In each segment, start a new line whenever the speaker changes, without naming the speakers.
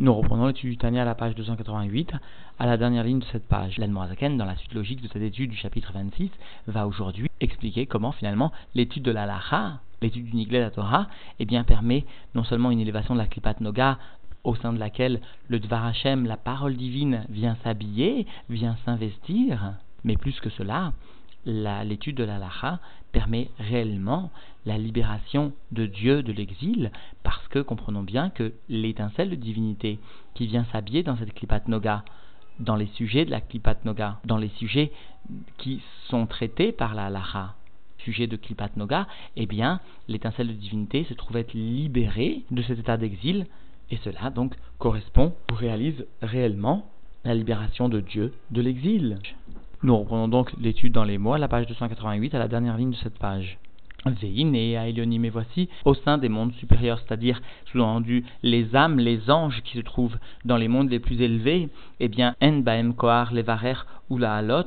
Nous reprenons l'étude du Tania à la page 288, à la dernière ligne de cette page. L'Anmoazaken, dans la suite logique de cette étude du chapitre 26, va aujourd'hui expliquer comment finalement l'étude de la Lacha, l'étude du Niglet la Torah, eh bien, permet non seulement une élévation de la Klipat Noga, au sein de laquelle le Dvar Hashem, la parole divine, vient s'habiller, vient s'investir, mais plus que cela, l'étude de la Lacha permet réellement la libération de Dieu de l'exil, parce que comprenons bien que l'étincelle de divinité qui vient s'habiller dans cette Klipat Noga, dans les sujets de la Klipat Noga, dans les sujets qui sont traités par la Lacha, sujet de Klipat Noga, eh bien, l'étincelle de divinité se trouve être libérée de cet état d'exil, et cela donc correspond ou réalise réellement la libération de Dieu de l'exil. Nous reprenons donc l'étude dans les mots à la page 288 à la dernière ligne de cette page. Veine et Aélionim, et voici au sein des mondes supérieurs, c'est-à-dire sous-entendu les âmes, les anges qui se trouvent dans les mondes les plus élevés, eh bien, En Baem Levarer ou la Halot,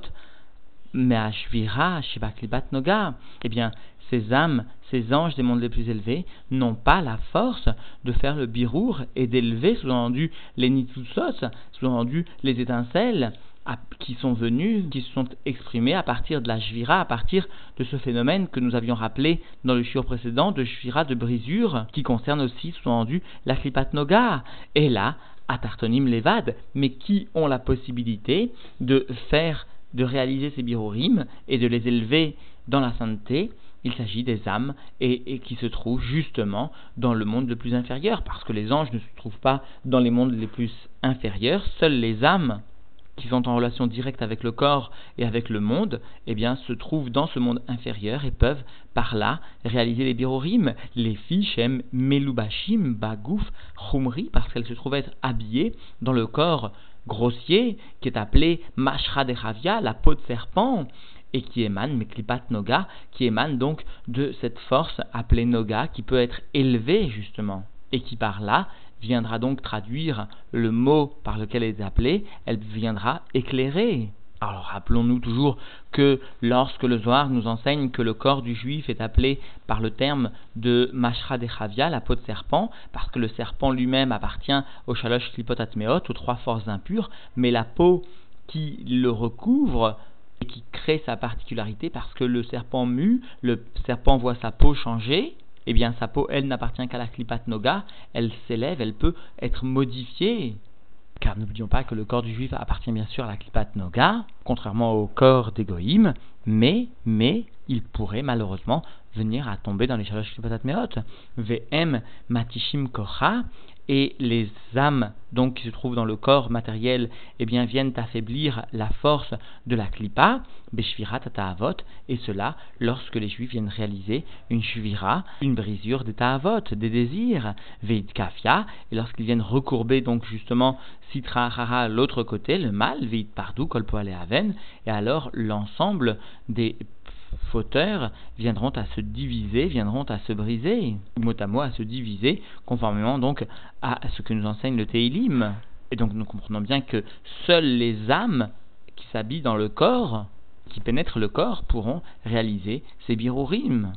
Shivaklibat Noga, eh bien, ces âmes, ces anges des mondes les plus élevés, n'ont pas la force de faire le birour et d'élever, sous-entendu, les nitsusos, sous-entendu, les étincelles, qui sont venus, qui se sont exprimés à partir de la Shvira, à partir de ce phénomène que nous avions rappelé dans le shiur précédent de Shvira de brisure, qui concerne aussi, sous-entendu, la Kripat Noga. Et là, à Tartonim Levad, mais qui ont la possibilité de faire, de réaliser ces birorim et de les élever dans la sainteté, il s'agit des âmes et, et, qui se trouvent justement dans le monde le plus inférieur, parce que les anges ne se trouvent pas dans les mondes les plus inférieurs, seules les âmes qui sont en relation directe avec le corps et avec le monde, eh bien, se trouvent dans ce monde inférieur et peuvent, par là, réaliser les birorim, les fichem, melubashim, bagouf, chumri, parce qu'elles se trouvent être habillées dans le corps grossier, qui est appelé mashra de la peau de serpent, et qui émane, Meklipat Noga, qui émane donc de cette force appelée Noga, qui peut être élevée justement, et qui par là viendra donc traduire le mot par lequel elle est appelée, elle viendra éclairer. Alors rappelons-nous toujours que lorsque le Zohar nous enseigne que le corps du juif est appelé par le terme de Mashra de Chavia, la peau de serpent, parce que le serpent lui-même appartient au Shalosh Klipot Atmeot, aux trois forces impures, mais la peau qui le recouvre et qui crée sa particularité parce que le serpent mue, le serpent voit sa peau changer, eh bien sa peau, elle, n'appartient qu'à la Klipat Noga, elle s'élève, elle peut être modifiée. Car n'oublions pas que le corps du juif appartient bien sûr à la Klipat Noga, contrairement au corps d'Egoïm, mais, mais, il pourrait malheureusement venir à tomber dans les Shalosh Klipat Meot. VM Matishim Kocha, et les âmes donc qui se trouvent dans le corps matériel eh bien viennent affaiblir la force de la klipa beshvirat ta'avot et cela lorsque les juifs viennent réaliser une shvira une brisure des ta'avot des désirs veid kafia et lorsqu'ils viennent recourber donc justement sitra hara l'autre côté le mal veid pardou kolpo aven et alors l'ensemble des fauteurs viendront à se diviser, viendront à se briser, mot à mot à se diviser, conformément donc à ce que nous enseigne le Teilim. Et donc nous comprenons bien que seules les âmes qui s'habillent dans le corps, qui pénètrent le corps, pourront réaliser ces birorim.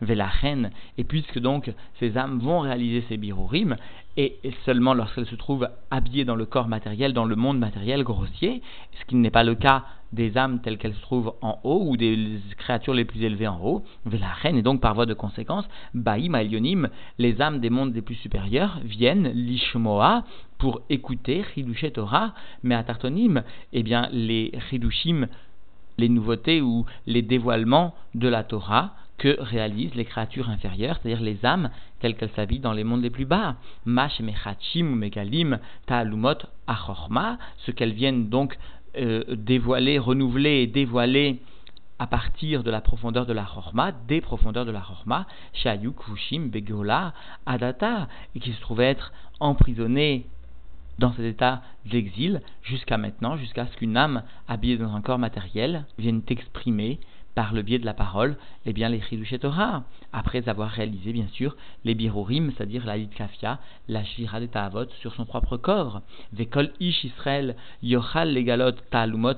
reine et puisque donc ces âmes vont réaliser ces birorim, et seulement lorsqu'elles se trouvent habillées dans le corps matériel, dans le monde matériel grossier, ce qui n'est pas le cas des âmes telles qu'elles se trouvent en haut ou des créatures les plus élevées en haut, la reine et donc par voie de conséquence, Baïm Elionim, les âmes des mondes les plus supérieurs viennent l'Ishmoa pour écouter Hidushet Torah, mais à eh bien les Hidushim, les nouveautés ou les dévoilements de la Torah que réalisent les créatures inférieures, c'est-à-dire les âmes telles qu'elles s'habillent dans les mondes les plus bas. Mash mechachim ou megalim ta'alumot achorma, ce qu'elles viennent donc euh, dévoiler, renouveler et dévoiler à partir de la profondeur de la Chorma, des profondeurs de la Chorma, Shayuk, Hushim, Begola, Adata, et qui se trouvaient être emprisonnés dans cet état d'exil jusqu'à maintenant, jusqu'à ce qu'une âme habillée dans un corps matériel vienne exprimer par le biais de la parole, eh bien, les Chidush Torah, après avoir réalisé, bien sûr, les birorim, c'est-à-dire la kafia, la shira de ta'avot sur son propre corps. Vekol ish Israël, yochal legalot ta'alumot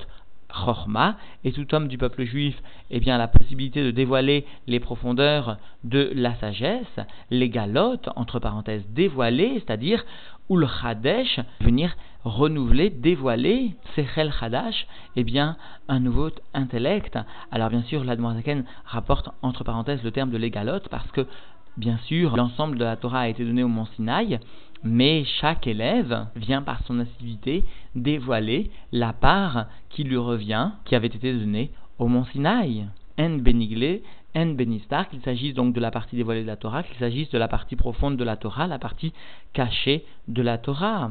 chorma, et tout homme du peuple juif, eh bien, la possibilité de dévoiler les profondeurs de la sagesse, les galotes, entre parenthèses, dévoiler, c'est-à-dire ul chadesh, venir renouveler, dévoiler, sechel chadash, eh bien, un nouveau intellect. Alors bien sûr, l'Admorazaken rapporte entre parenthèses le terme de l'égalote parce que, bien sûr, l'ensemble de la Torah a été donné au mont Sinaï, mais chaque élève vient par son activité dévoiler la part qui lui revient, qui avait été donnée au mont Sinaï. En en benistar, qu'il s'agisse donc de la partie dévoilée de la Torah, qu'il s'agisse de la partie profonde de la Torah, la partie cachée de la Torah.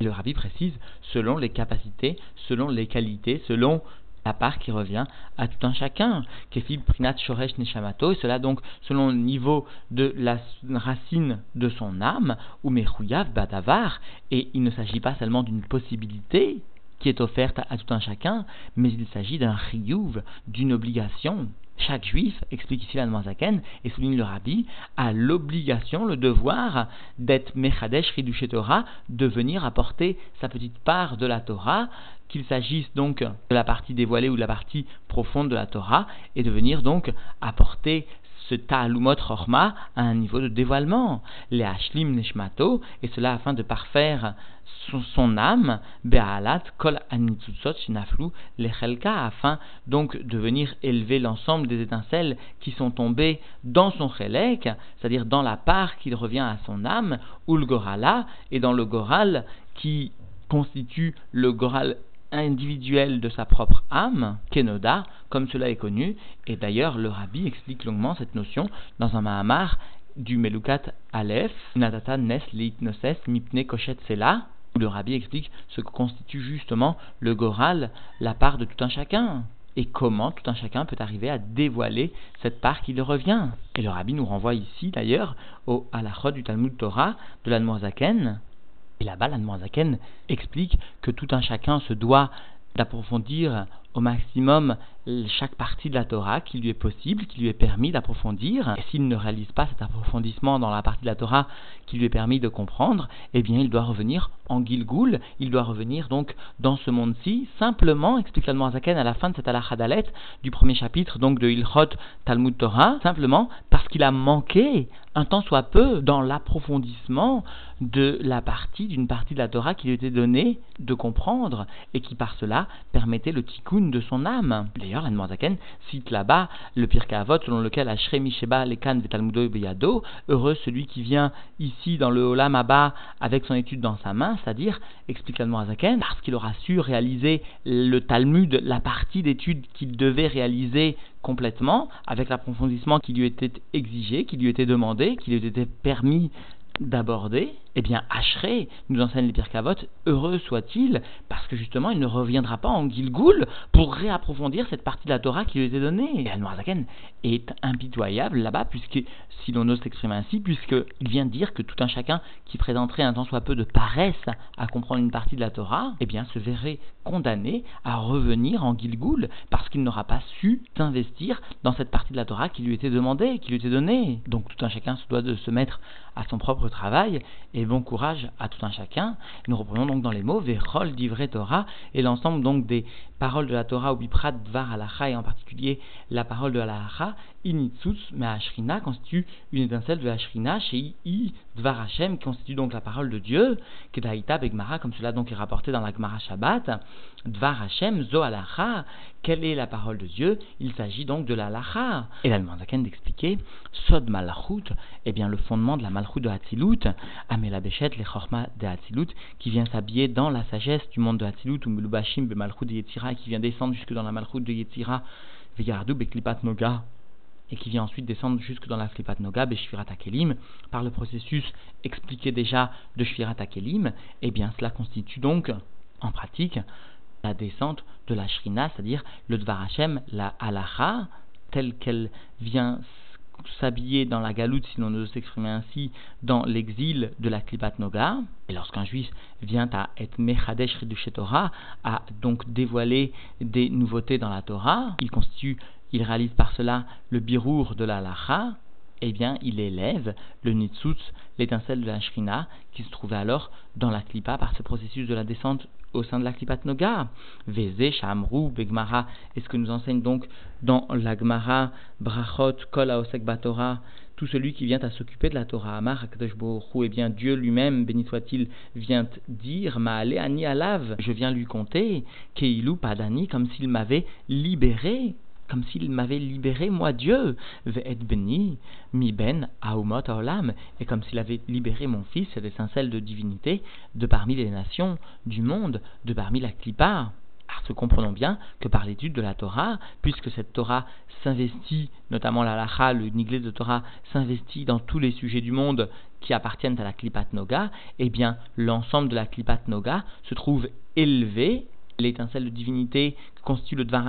Le rabbi précise selon les capacités, selon les qualités, selon la part qui revient à tout un chacun. Kefib Prinat Shoresh Neshamato, et cela donc selon le niveau de la racine de son âme, ou Mechouyav Badavar, et il ne s'agit pas seulement d'une possibilité qui est offerte à tout un chacun, mais il s'agit d'un riyuv, d'une obligation. Chaque juif, explique ici la Zaken, et souligne le rabbi, a l'obligation, le devoir d'être Mechadesh Torah, de venir apporter sa petite part de la Torah, qu'il s'agisse donc de la partie dévoilée ou de la partie profonde de la Torah, et de venir donc apporter ce ta'alumot chorma à un niveau de dévoilement, les hashlim neshmato, et cela afin de parfaire son, âme, be'alat kol anitzutzot shinaflu lechelka, afin donc de venir élever l'ensemble des étincelles qui sont tombées dans son chelek, c'est-à-dire dans la part qui revient à son âme, ou le gorala, et dans le goral qui constitue le goral individuel de sa propre âme, Kenoda, comme cela est connu, et d'ailleurs le rabbi explique longuement cette notion dans un Mahamar du Melukat Aleph, Natata Nes Mipne Koshet Sela, où le rabbi explique ce que constitue justement le Goral, la part de tout un chacun, et comment tout un chacun peut arriver à dévoiler cette part qui lui revient. Et le rabbi nous renvoie ici d'ailleurs au halachot du Talmud Torah de la Zaken, et là-bas, l'Anmoazaken explique que tout un chacun se doit d'approfondir au maximum chaque partie de la Torah qui lui est possible, qui lui est permis d'approfondir. Et s'il ne réalise pas cet approfondissement dans la partie de la Torah qui lui est permis de comprendre, eh bien il doit revenir en Gilgul, il doit revenir donc dans ce monde-ci, simplement, explique l'Admorazaken à la fin de cette alachadalet du premier chapitre donc de Ilchot Talmud Torah, simplement parce qu'il a manqué un temps soit peu dans l'approfondissement de la partie, d'une partie de la Torah qui lui était donnée de comprendre et qui par cela permettait le tikkun de son âme. D'ailleurs, l'Anne cite là-bas le Pirkavot selon lequel Ashrei Misheba Lekan Vetalmudo Beyado, heureux celui qui vient ici dans le Olam Abba avec son étude dans sa main, c'est-à-dire, explique l'Anne parce qu'il aura su réaliser le Talmud, la partie d'étude qu'il devait réaliser complètement, avec l'approfondissement qui lui était exigé, qui lui était demandé, qui lui était permis d'aborder, eh bien, Ashrei, nous enseigne les Pirkavot, heureux soit-il, parce que justement, il ne reviendra pas en Gilgoul pour réapprofondir cette partie de la Torah qui lui était donnée. Et Al-Morazaken est impitoyable là-bas, puisque, si l'on ose s'exprimer ainsi, puisqu'il vient dire que tout un chacun qui présenterait un temps soit peu de paresse à comprendre une partie de la Torah, eh bien, se verrait condamné à revenir en Gilgoul, parce qu'il n'aura pas su s'investir dans cette partie de la Torah qui lui était demandée, qui lui était donnée. Donc, tout un chacun se doit de se mettre à son propre travail, bon courage à tout un chacun. Nous reprenons donc dans les mots Vechol d'Ivre Torah, et l'ensemble donc des paroles de la Torah, ou Biprat Dvar Alacha, et en particulier la parole de Alacha, Initzutz Ashrina constitue une étincelle de Ashrina, chez I Dvar Hashem, qui constitue donc la parole de Dieu, Kedaïta Begmara, comme cela donc est rapporté dans la Gemara Shabbat, Dvar Hashem Zo Alacha, quelle est la parole de Dieu? Il s'agit donc de la lacha. Et la Zaken d'expliquer Sod Malachut, eh bien le fondement de la Malchut de Hatzilut, Amela Beshet, les Chorma de Hatzilut, qui vient s'habiller dans la sagesse du monde de Hatzilut, ou Melubashim be Malchut de Yetzira, qui vient descendre jusque dans la Malchut de Yetzira, Veyardu Beklipat Noga, et qui vient ensuite descendre jusque dans la Flipat Noga, Beshvirat Akelim, par le processus expliqué déjà de Shvirat Akelim, eh bien cela constitue donc, en pratique, la descente de la Shrina, c'est-à-dire le Dvar Hashem, la Halacha, telle qu'elle vient s'habiller dans la galoute, si l'on ose s'exprimer ainsi, dans l'exil de la Klipat Noga. Et lorsqu'un juif vient à être Mechadesh Ridushet Torah, à donc dévoiler des nouveautés dans la Torah, il constitue, il réalise par cela le birour de la Lacha, eh bien, il élève le Nitzutz, l'étincelle de la Shrina, qui se trouvait alors dans la Klipa par ce processus de la descente au sein de la Klipat Noga. Veze, Shamru, Begmara, est ce que nous enseigne donc dans la Gemara, Brachot, Kol Aosek Batora, tout celui qui vient à s'occuper de la Torah, Amar et eh bien Dieu lui-même, béni soit-il, vient dire, Maale Ani Alav, je viens lui compter, Keilu Padani, comme s'il m'avait libéré comme s'il m'avait libéré, moi Dieu, beni, mi ben aumot olam, et comme s'il avait libéré mon fils, cette étincelle de divinité, de parmi les nations du monde, de parmi la clipa. Parce que comprenons bien que par l'étude de la Torah, puisque cette Torah s'investit, notamment la Lacha, le Niglé de Torah, s'investit dans tous les sujets du monde qui appartiennent à la Klipat Noga, eh bien l'ensemble de la Klipat Noga se trouve élevé l'étincelle de divinité que constitue le Dvar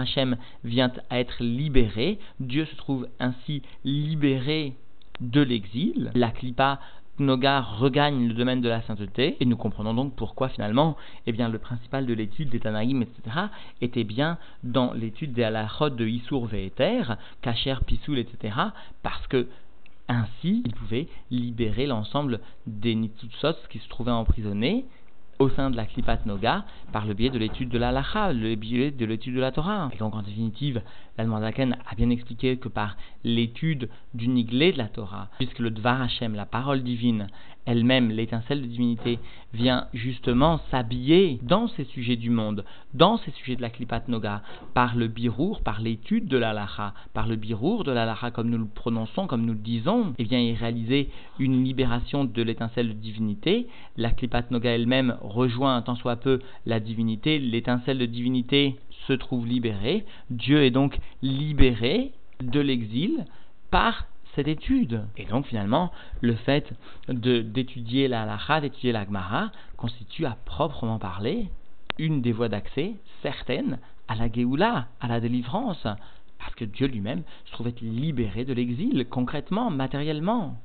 vient à être libéré. Dieu se trouve ainsi libéré de l'exil. La Klippa Noga regagne le domaine de la sainteté, et nous comprenons donc pourquoi finalement, eh bien, le principal de l'étude des Tanaïm, etc., était bien dans l'étude des Halachot de Issour Ve'eter, Kacher, Pisoul, etc., parce que ainsi, il pouvait libérer l'ensemble des Nitsutsot qui se trouvaient emprisonnés, au sein de la Klipat Noga par le biais de l'étude de la Lacha, le biais de l'étude de la Torah. Et donc en définitive, l'Almandaken a bien expliqué que par l'étude du niglé de la Torah, puisque le Dvar Hashem, la parole divine, elle-même, l'étincelle de divinité, vient justement s'habiller dans ces sujets du monde, dans ces sujets de la Klipat Noga, par le birour, par l'étude de la Lacha, par le birour de la Lacha, comme nous le prononçons, comme nous le disons, et vient y réaliser une libération de l'étincelle de divinité. La Klipat Noga elle-même rejoint tant soit peu la divinité, l'étincelle de divinité se trouve libérée, Dieu est donc libéré de l'exil par cette étude. Et donc finalement, le fait d'étudier la halakha, d'étudier la Gemara, constitue à proprement parler une des voies d'accès certaines à la Géoula, à la délivrance, parce que Dieu lui-même se trouvait libéré de l'exil, concrètement, matériellement.